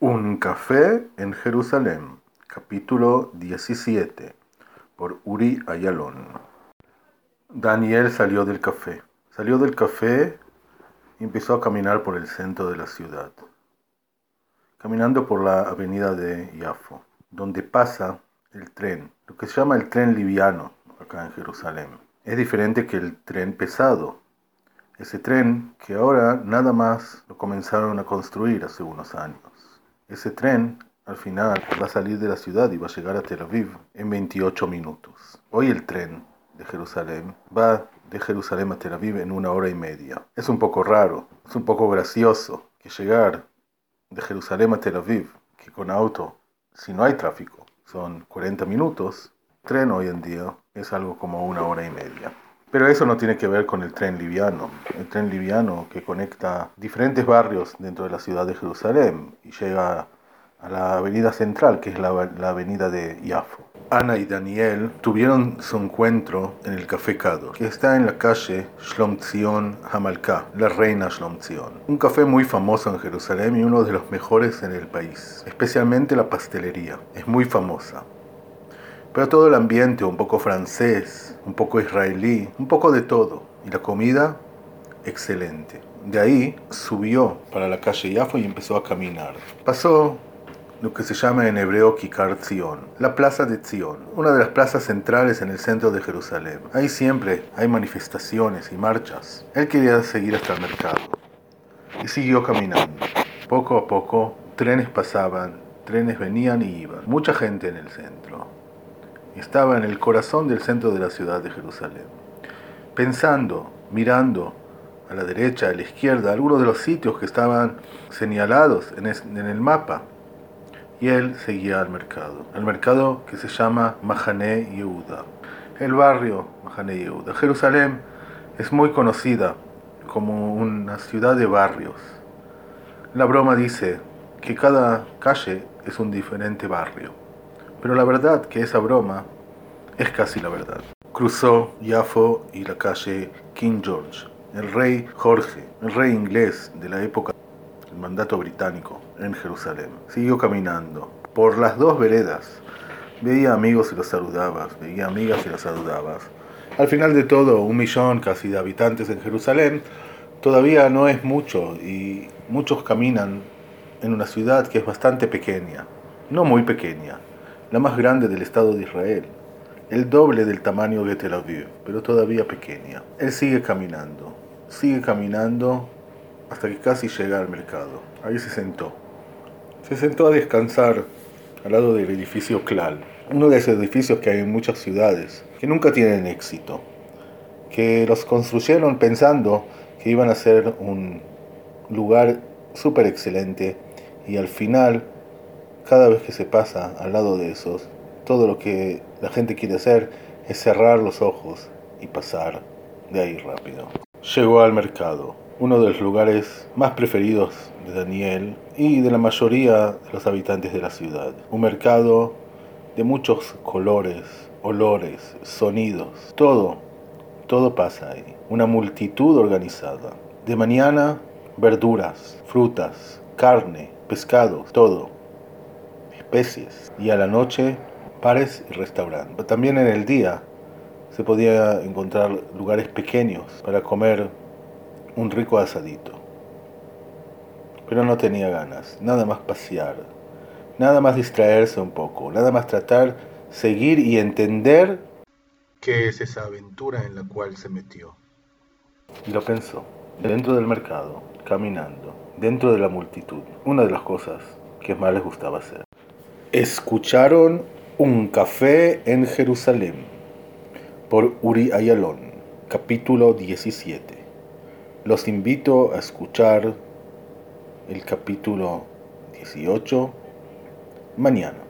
Un café en Jerusalén, capítulo 17, por Uri Ayalon. Daniel salió del café. Salió del café y empezó a caminar por el centro de la ciudad. Caminando por la avenida de Yafo, donde pasa el tren, lo que se llama el tren liviano acá en Jerusalén. Es diferente que el tren pesado. Ese tren que ahora nada más lo comenzaron a construir hace unos años. Ese tren al final va a salir de la ciudad y va a llegar a Tel Aviv en 28 minutos. Hoy el tren de Jerusalén va de Jerusalén a Tel Aviv en una hora y media. Es un poco raro, es un poco gracioso que llegar de Jerusalén a Tel Aviv, que con auto, si no hay tráfico, son 40 minutos, tren hoy en día es algo como una hora y media. Pero eso no tiene que ver con el tren liviano. El tren liviano que conecta diferentes barrios dentro de la ciudad de Jerusalén y llega a la avenida central, que es la, avenida de Yafo. Ana y Daniel tuvieron su encuentro en el Café Cado, que está en la calle Shlom Tzion Hamalka, la reina Shlom Tzion. Un café muy famoso en Jerusalén y uno de los mejores en el país, especialmente la pastelería. Es muy famosa. Pero todo el ambiente, un poco francés, un poco israelí, un poco de todo. Y la comida, excelente. De ahí subió para la calle Yafo y empezó a caminar. Pasó lo que se llama en hebreo Kikar Zion, la plaza de Zion, una de las plazas centrales en el centro de Jerusalén. Ahí siempre hay manifestaciones y marchas. Él quería seguir hasta el mercado y siguió caminando. Poco a poco, trenes pasaban, trenes venían y iban. Mucha gente en el centro estaba en el corazón del centro de la ciudad de Jerusalén. Pensando, mirando a la derecha, a la izquierda, algunos de los sitios que estaban señalados en, el mapa. Y él seguía al mercado, al mercado que se llama Mahane Yehuda, el barrio Mahane Yehuda. Jerusalén es muy conocida como una ciudad de barrios. La broma dice que cada calle es un diferente barrio. Pero la verdad que esa broma es casi la verdad. Cruzó Yafo y la calle King George, el rey Jorge, el rey inglés de la época del mandato británico en Jerusalén. Siguió caminando por las dos veredas. Veía amigos y los saludabas, veía amigas y las saludabas. Al final de todo, un millón casi de habitantes en Jerusalén todavía no es mucho y muchos caminan en una ciudad que es bastante pequeña, no muy pequeña, la más grande del Estado de Israel, el doble del tamaño de Tel Aviv, pero todavía pequeña. Él sigue caminando, sigue caminando hasta que casi llega al mercado. Ahí se sentó. Se sentó a descansar al lado del edificio Klal, uno de esos edificios que hay en muchas ciudades, que nunca tienen éxito, que los construyeron pensando que iban a ser un lugar súper excelente y al final cada vez que se pasa al lado de esos, todo lo que la gente quiere hacer es cerrar los ojos y pasar de ahí rápido. Llegó al mercado, uno de los lugares más preferidos de Daniel y de la mayoría de los habitantes de la ciudad. Un mercado de muchos colores, olores, sonidos, todo, todo pasa ahí. Una multitud organizada. De mañana, verduras, frutas, carne, pescados, todo especies y a la noche pares y restaurantes. También en el día se podía encontrar lugares pequeños para comer un rico asadito. Pero no tenía ganas, nada más pasear, nada más distraerse un poco, nada más tratar, seguir y entender qué es esa aventura en la cual se metió. Y lo pensó, dentro del mercado, caminando, dentro de la multitud, una de las cosas que más les gustaba hacer. Escucharon Un café en Jerusalén por Uri Ayalon, capítulo 17. Los invito a escuchar el capítulo 18 mañana.